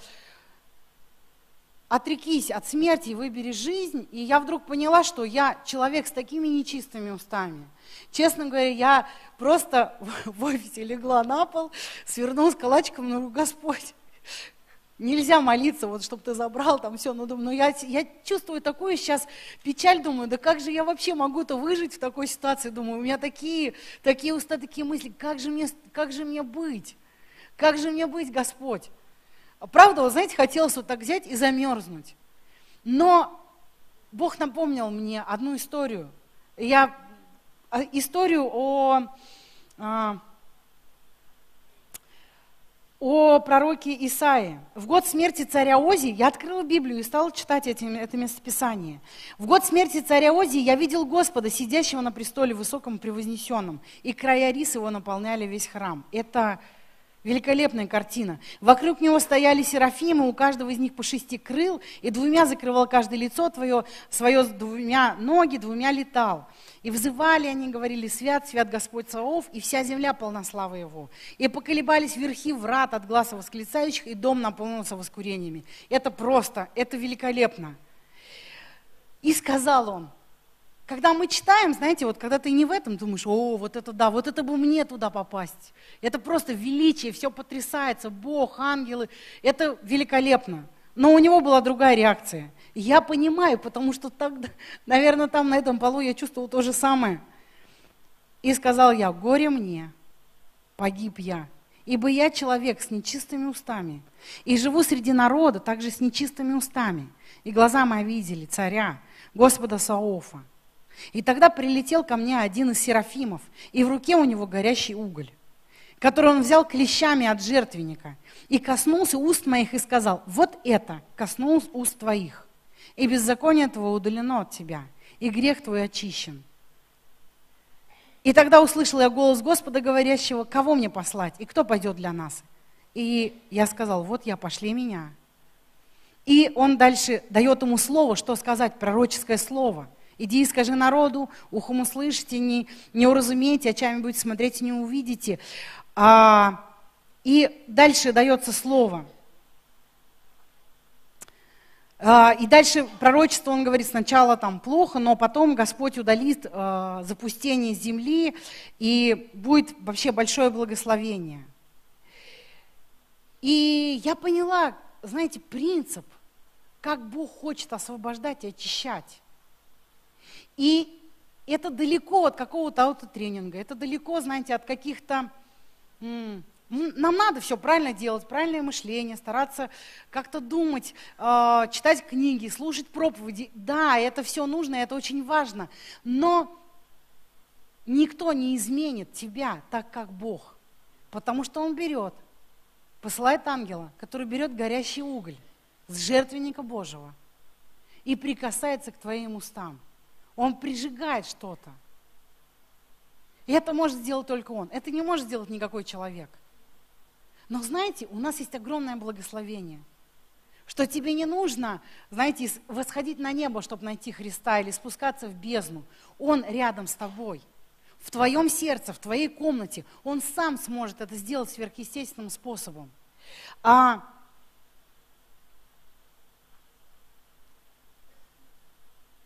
отрекись от смерти и выбери жизнь, и я вдруг поняла, что я человек с такими нечистыми устами. Честно говоря, я просто [laughs] в офисе легла на пол, свернулась калачиком, ну, Господь, нельзя молиться, вот, чтобы ты забрал там все. Ну, думаю, ну я, я чувствую такую сейчас печаль, думаю, да как же я вообще могу-то выжить в такой ситуации? Думаю, у меня такие, такие уста, такие мысли, как же мне, как же мне быть? Как же мне быть, Господь? Правда, вы знаете, хотелось вот так взять и замерзнуть. Но Бог напомнил мне одну историю. Я а, историю о а, о пророке Исаии. В год смерти царя Ози я открыла Библию и стала читать эти, это местописание. В год смерти царя Ози я видел Господа, сидящего на престоле высоком и превознесенном, и края рис его наполняли весь храм. Это Великолепная картина. Вокруг него стояли серафимы, у каждого из них по шести крыл, и двумя закрывал каждое лицо твое, свое двумя ноги, двумя летал. И взывали они, говорили, свят, свят Господь Саов, и вся земля полна славы Его. И поколебались верхи врат от глаза восклицающих, и дом наполнился воскурениями. Это просто, это великолепно. И сказал он, когда мы читаем, знаете, вот когда ты не в этом, думаешь, о, вот это да, вот это бы мне туда попасть. Это просто величие, все потрясается, Бог, ангелы, это великолепно. Но у него была другая реакция. Я понимаю, потому что тогда, [laughs] наверное, там на этом полу я чувствовал то же самое. И сказал я, горе мне, погиб я, ибо я человек с нечистыми устами, и живу среди народа также с нечистыми устами. И глаза мои видели царя, Господа Саофа. И тогда прилетел ко мне один из серафимов, и в руке у него горящий уголь, который он взял клещами от жертвенника, и коснулся уст моих и сказал, вот это коснулось уст твоих, и беззаконие твое удалено от тебя, и грех твой очищен. И тогда услышал я голос Господа, говорящего, кого мне послать, и кто пойдет для нас? И я сказал, вот я, пошли меня. И он дальше дает ему слово, что сказать, пророческое слово – Иди и скажи народу, ухом услышите, не, не уразумеете, очами будете смотреть и не увидите. А, и дальше дается слово. А, и дальше пророчество, он говорит, сначала там плохо, но потом Господь удалит а, запустение земли, и будет вообще большое благословение. И я поняла, знаете, принцип, как Бог хочет освобождать и очищать. И это далеко от какого-то аутотренинга, это далеко, знаете, от каких-то... Нам надо все правильно делать, правильное мышление, стараться как-то думать, э, читать книги, слушать проповеди. Да, это все нужно, это очень важно. Но никто не изменит тебя так, как Бог. Потому что Он берет, посылает ангела, который берет горящий уголь с жертвенника Божьего и прикасается к твоим устам – он прижигает что-то. И это может сделать только он. Это не может сделать никакой человек. Но знаете, у нас есть огромное благословение, что тебе не нужно, знаете, восходить на небо, чтобы найти Христа, или спускаться в бездну. Он рядом с тобой, в твоем сердце, в твоей комнате. Он сам сможет это сделать сверхъестественным способом. А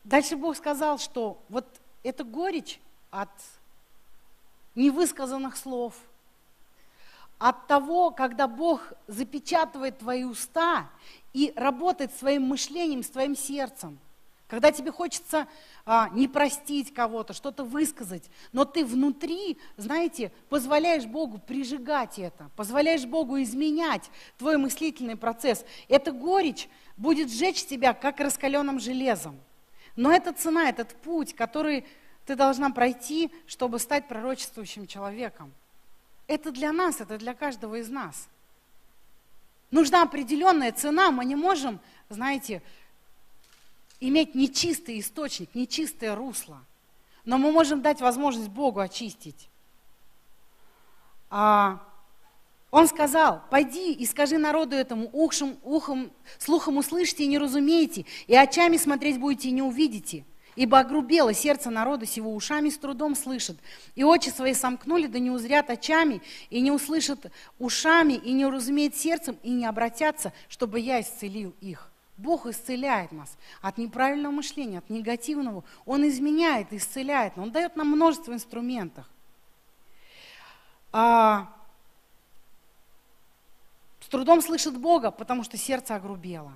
Дальше Бог сказал, что вот эта горечь от невысказанных слов, от того, когда Бог запечатывает твои уста и работает своим мышлением, с твоим сердцем. Когда тебе хочется а, не простить кого-то, что-то высказать, но ты внутри, знаете, позволяешь Богу прижигать это, позволяешь Богу изменять твой мыслительный процесс. Эта горечь будет сжечь тебя, как раскаленным железом. Но это цена, этот путь, который ты должна пройти, чтобы стать пророчествующим человеком. Это для нас, это для каждого из нас. Нужна определенная цена, мы не можем, знаете, иметь нечистый источник, нечистое русло. Но мы можем дать возможность Богу очистить. А он сказал, пойди и скажи народу этому, ухом, ухом, слухом услышите и не разумеете, и очами смотреть будете и не увидите. Ибо огрубело сердце народа сего, ушами с трудом слышат. И очи свои сомкнули, да не узрят очами, и не услышат ушами, и не уразумеют сердцем, и не обратятся, чтобы я исцелил их. Бог исцеляет нас от неправильного мышления, от негативного. Он изменяет, исцеляет. Он дает нам множество инструментов. А, трудом слышат Бога, потому что сердце огрубело.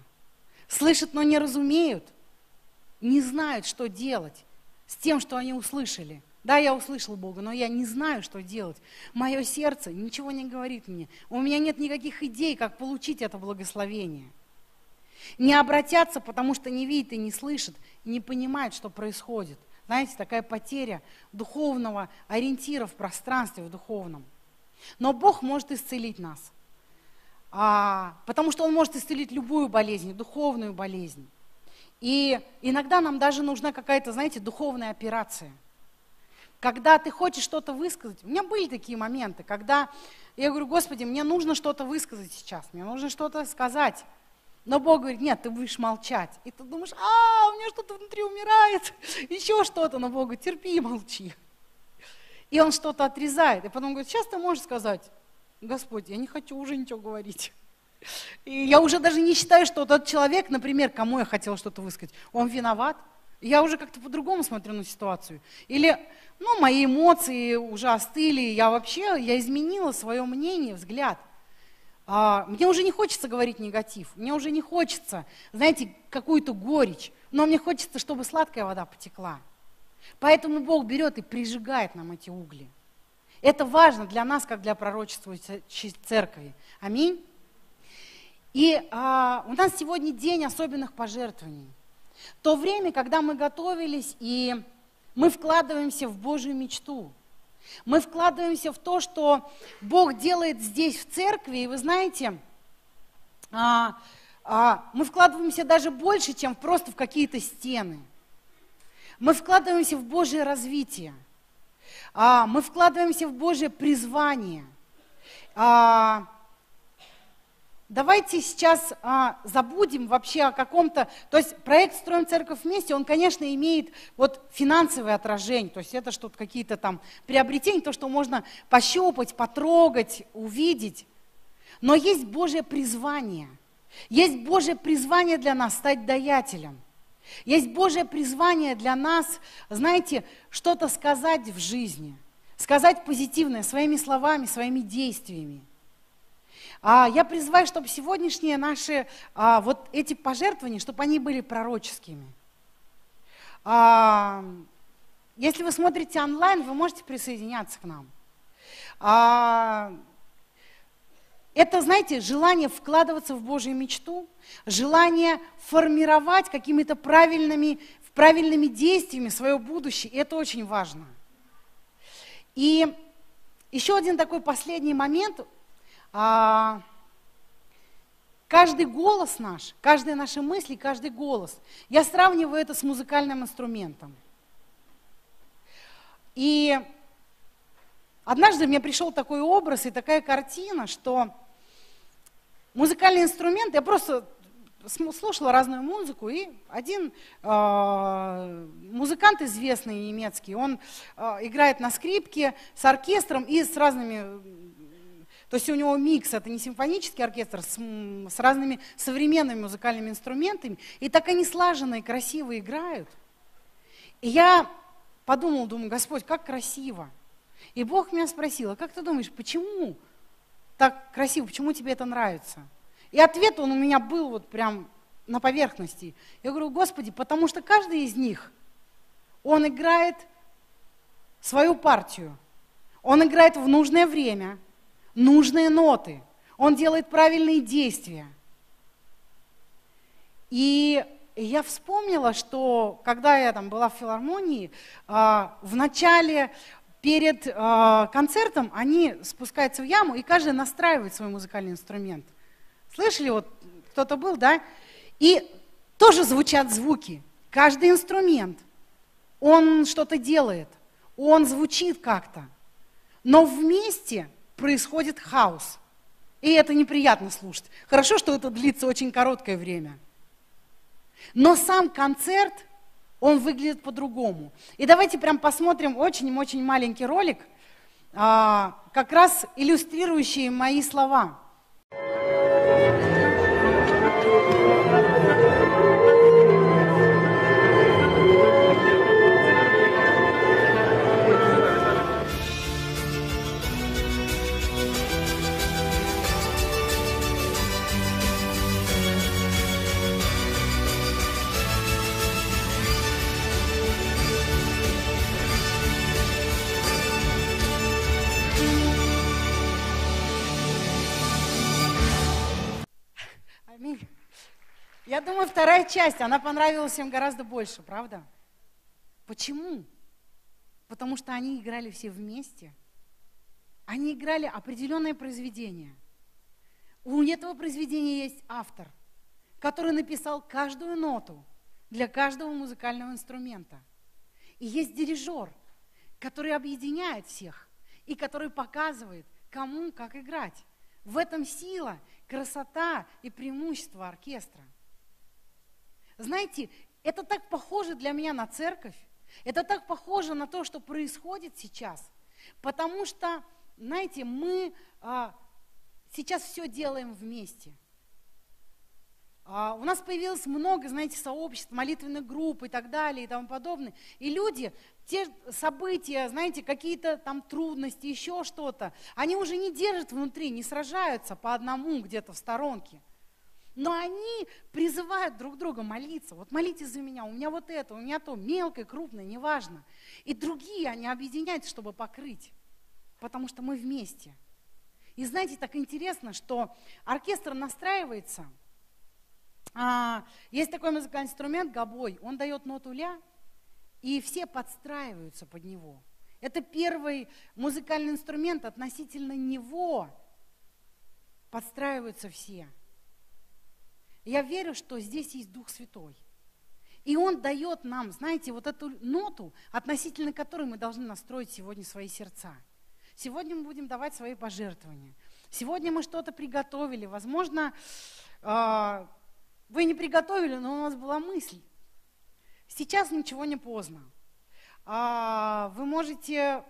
Слышат, но не разумеют, не знают, что делать с тем, что они услышали. Да, я услышал Бога, но я не знаю, что делать. Мое сердце ничего не говорит мне. У меня нет никаких идей, как получить это благословение. Не обратятся, потому что не видят и не слышат, не понимают, что происходит. Знаете, такая потеря духовного ориентира в пространстве, в духовном. Но Бог может исцелить нас – а, потому что он может исцелить любую болезнь, духовную болезнь. И иногда нам даже нужна какая-то, знаете, духовная операция. Когда ты хочешь что-то высказать, у меня были такие моменты, когда я говорю, Господи, мне нужно что-то высказать сейчас, мне нужно что-то сказать. Но Бог говорит, нет, ты будешь молчать. И ты думаешь, а, у меня что-то внутри умирает, [laughs] еще что-то. Но Бог говорит, терпи и молчи. И Он что-то отрезает. И потом говорит, сейчас ты можешь сказать, Господь, я не хочу уже ничего говорить. И я уже даже не считаю, что тот человек, например, кому я хотела что-то высказать, он виноват. Я уже как-то по-другому смотрю на ситуацию. Или, ну, мои эмоции уже остыли, я вообще, я изменила свое мнение, взгляд. А, мне уже не хочется говорить негатив, мне уже не хочется, знаете, какую-то горечь, но мне хочется, чтобы сладкая вода потекла. Поэтому Бог берет и прижигает нам эти угли. Это важно для нас, как для пророчествующей церкви. Аминь. И а, у нас сегодня день особенных пожертвований. То время, когда мы готовились и мы вкладываемся в Божью мечту. Мы вкладываемся в то, что Бог делает здесь, в церкви. И вы знаете, а, а, мы вкладываемся даже больше, чем просто в какие-то стены. Мы вкладываемся в Божье развитие. А, мы вкладываемся в Божье призвание. А, давайте сейчас а, забудем вообще о каком-то... То есть проект «Строим церковь вместе», он, конечно, имеет вот финансовое отражение. То есть это что-то какие-то там приобретения, то, что можно пощупать, потрогать, увидеть. Но есть Божье призвание. Есть Божье призвание для нас стать даятелем. Есть Божье призвание для нас, знаете, что-то сказать в жизни. Сказать позитивное своими словами, своими действиями. А, я призываю, чтобы сегодняшние наши а, вот эти пожертвования, чтобы они были пророческими. А, если вы смотрите онлайн, вы можете присоединяться к нам. Это, знаете, желание вкладываться в Божью мечту, желание формировать какими-то правильными, правильными действиями свое будущее. И это очень важно. И еще один такой последний момент – а, каждый голос наш, каждые наши мысли, каждый голос, я сравниваю это с музыкальным инструментом. И однажды мне пришел такой образ и такая картина, что музыкальный инструмент, я просто слушала разную музыку, и один э, музыкант известный немецкий, он э, играет на скрипке с оркестром и с разными то есть у него микс, это не симфонический оркестр с, с разными современными музыкальными инструментами. И так они слаженно и красиво играют. И я подумал, думаю, Господь, как красиво. И Бог меня спросил, а как ты думаешь, почему так красиво, почему тебе это нравится? И ответ он у меня был вот прям на поверхности. Я говорю, Господи, потому что каждый из них, он играет свою партию. Он играет в нужное время – нужные ноты, он делает правильные действия. И я вспомнила, что когда я там была в филармонии, а, в начале, перед а, концертом, они спускаются в яму, и каждый настраивает свой музыкальный инструмент. Слышали, вот кто-то был, да? И тоже звучат звуки. Каждый инструмент, он что-то делает, он звучит как-то. Но вместе происходит хаос. И это неприятно слушать. Хорошо, что это длится очень короткое время. Но сам концерт, он выглядит по-другому. И давайте прям посмотрим очень-очень маленький ролик, а, как раз иллюстрирующий мои слова. Я думаю, вторая часть, она понравилась им гораздо больше, правда? Почему? Потому что они играли все вместе. Они играли определенное произведение. У этого произведения есть автор, который написал каждую ноту для каждого музыкального инструмента. И есть дирижер, который объединяет всех и который показывает, кому как играть. В этом сила, красота и преимущество оркестра – знаете, это так похоже для меня на церковь. Это так похоже на то, что происходит сейчас. Потому что, знаете, мы а, сейчас все делаем вместе. А, у нас появилось много, знаете, сообществ, молитвенных групп и так далее и тому подобное. И люди, те события, знаете, какие-то там трудности, еще что-то, они уже не держат внутри, не сражаются по одному где-то в сторонке. Но они призывают друг друга молиться. Вот молитесь за меня, у меня вот это, у меня то, мелкое, крупное, неважно. И другие они объединяются, чтобы покрыть, потому что мы вместе. И знаете, так интересно, что оркестр настраивается – а, есть такой музыкальный инструмент, гобой, он дает ноту ля, и все подстраиваются под него. Это первый музыкальный инструмент, относительно него подстраиваются все. Я верю, что здесь есть Дух Святой. И Он дает нам, знаете, вот эту ноту, относительно которой мы должны настроить сегодня свои сердца. Сегодня мы будем давать свои пожертвования. Сегодня мы что-то приготовили. Возможно, а, вы не приготовили, но у нас была мысль. Сейчас ничего не поздно. А, вы можете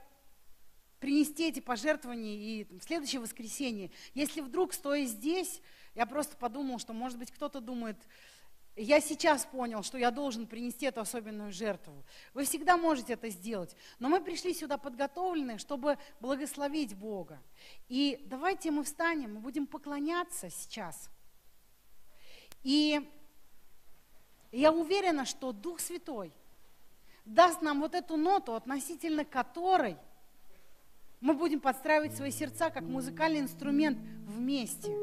принести эти пожертвования и в следующее воскресенье. Если вдруг, стоя здесь, я просто подумал, что, может быть, кто-то думает, я сейчас понял, что я должен принести эту особенную жертву. Вы всегда можете это сделать. Но мы пришли сюда подготовленные, чтобы благословить Бога. И давайте мы встанем, мы будем поклоняться сейчас – и я уверена, что Дух Святой даст нам вот эту ноту, относительно которой мы будем подстраивать свои сердца как музыкальный инструмент вместе.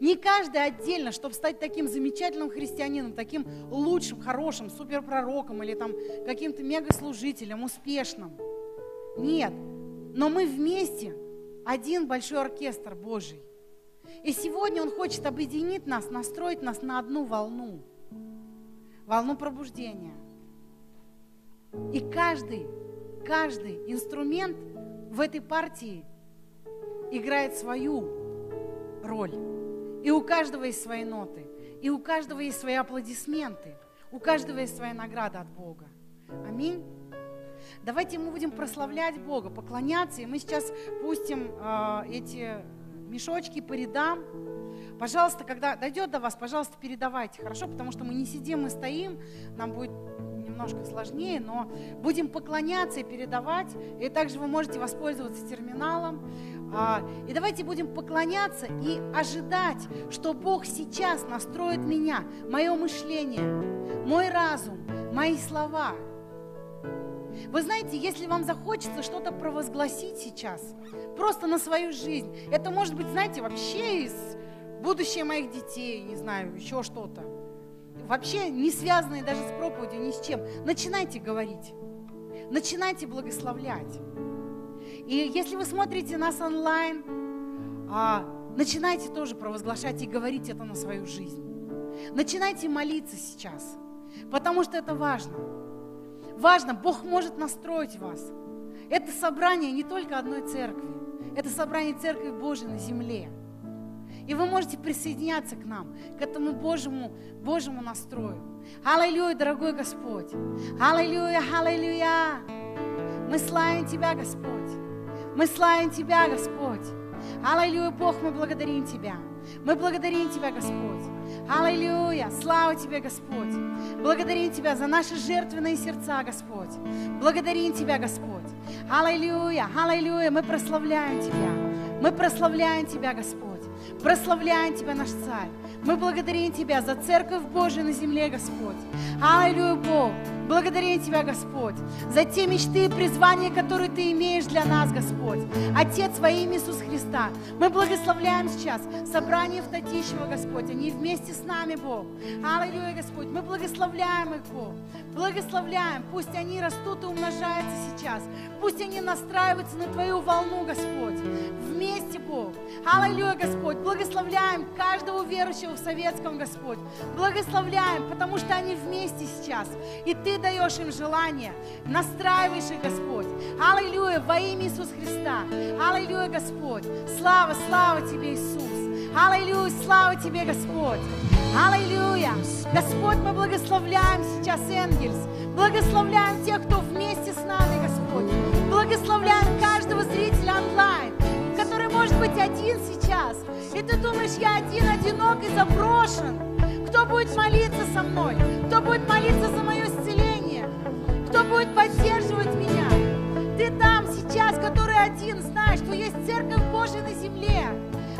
Не каждый отдельно, чтобы стать таким замечательным христианином, таким лучшим, хорошим, суперпророком или там каким-то мегаслужителем, успешным. Нет, но мы вместе один большой оркестр Божий. И сегодня Он хочет объединить нас, настроить нас на одну волну. Волну пробуждения. И каждый, каждый инструмент в этой партии играет свою роль. И у каждого есть свои ноты. И у каждого есть свои аплодисменты. У каждого есть своя награда от Бога. Аминь. Давайте мы будем прославлять Бога, поклоняться, и мы сейчас пустим э, эти мешочки по рядам. Пожалуйста, когда дойдет до вас, пожалуйста, передавайте, хорошо? Потому что мы не сидим, мы стоим, нам будет немножко сложнее, но будем поклоняться и передавать. И также вы можете воспользоваться терминалом. А, и давайте будем поклоняться и ожидать, что Бог сейчас настроит меня, мое мышление, мой разум, мои слова – вы знаете, если вам захочется что-то провозгласить сейчас, просто на свою жизнь, это может быть, знаете, вообще из будущее моих детей, не знаю, еще что-то. Вообще не связанные даже с проповедью, ни с чем. Начинайте говорить. Начинайте благословлять. И если вы смотрите нас онлайн, а, начинайте тоже провозглашать и говорить это на свою жизнь. Начинайте молиться сейчас, потому что это важно. Важно, Бог может настроить вас. Это собрание не только одной церкви, это собрание церкви Божьей на земле. И вы можете присоединяться к нам, к этому Божьему, Божьему настрою. Аллилуйя, дорогой Господь. Аллилуйя, аллилуйя. Мы славим Тебя, Господь. Мы славим Тебя, Господь. Аллилуйя, Бог, мы благодарим Тебя. Мы благодарим Тебя, Господь. Аллилуйя! Слава Тебе, Господь! Благодарим Тебя за наши жертвенные сердца, Господь. Благодарим Тебя, Господь. Аллилуйя! Аллилуйя! Мы прославляем Тебя. Мы прославляем Тебя, Господь. Прославляем Тебя, наш Царь. Мы благодарим Тебя за Церковь Божию на земле, Господь. Аллилуйя, Бог. Благодарим Тебя, Господь, за те мечты и призвания, которые Ты имеешь для нас, Господь. Отец, во имя Иисуса Христа, мы благословляем сейчас собрание в Татищево, Господь. Они вместе с нами, Бог. Аллилуйя, Господь. Мы благословляем их, Бог. Благословляем. Пусть они растут и умножаются сейчас. Пусть они настраиваются на Твою волну, Господь. Вместе, Бог. Аллилуйя, Господь. Благословляем каждого верующего в Советском, Господь. Благословляем, потому что они вместе сейчас. И Ты даешь им желание. Настраиваешь их, Господь. Аллилуйя, во имя Иисуса Христа. Аллилуйя, Господь. Слава, слава Тебе, Иисус. Аллилуйя, слава Тебе, Господь. Аллилуйя. Господь, мы благословляем сейчас Энгельс. Благословляем тех, кто вместе с нами, Господь. Благословляем каждого зрителя онлайн, может быть один сейчас. И ты думаешь, я один, одинок и заброшен. Кто будет молиться со мной? Кто будет молиться за мое исцеление? Кто будет поддерживать меня? Ты там сейчас, который один, знаешь, что есть Церковь Божия на земле.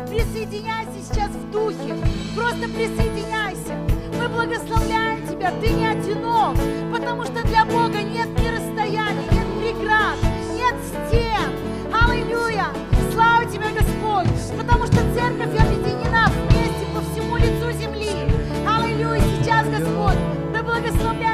Присоединяйся сейчас в духе. Просто присоединяйся. Мы благословляем тебя. Ты не одинок, потому что для Бога нет ни расстояний, нет преград, нет стен. Аллилуйя! Слава тебе, Господь, потому что церковь объединена вместе по всему лицу земли. Аллилуйя! Сейчас, Господь, мы благословляем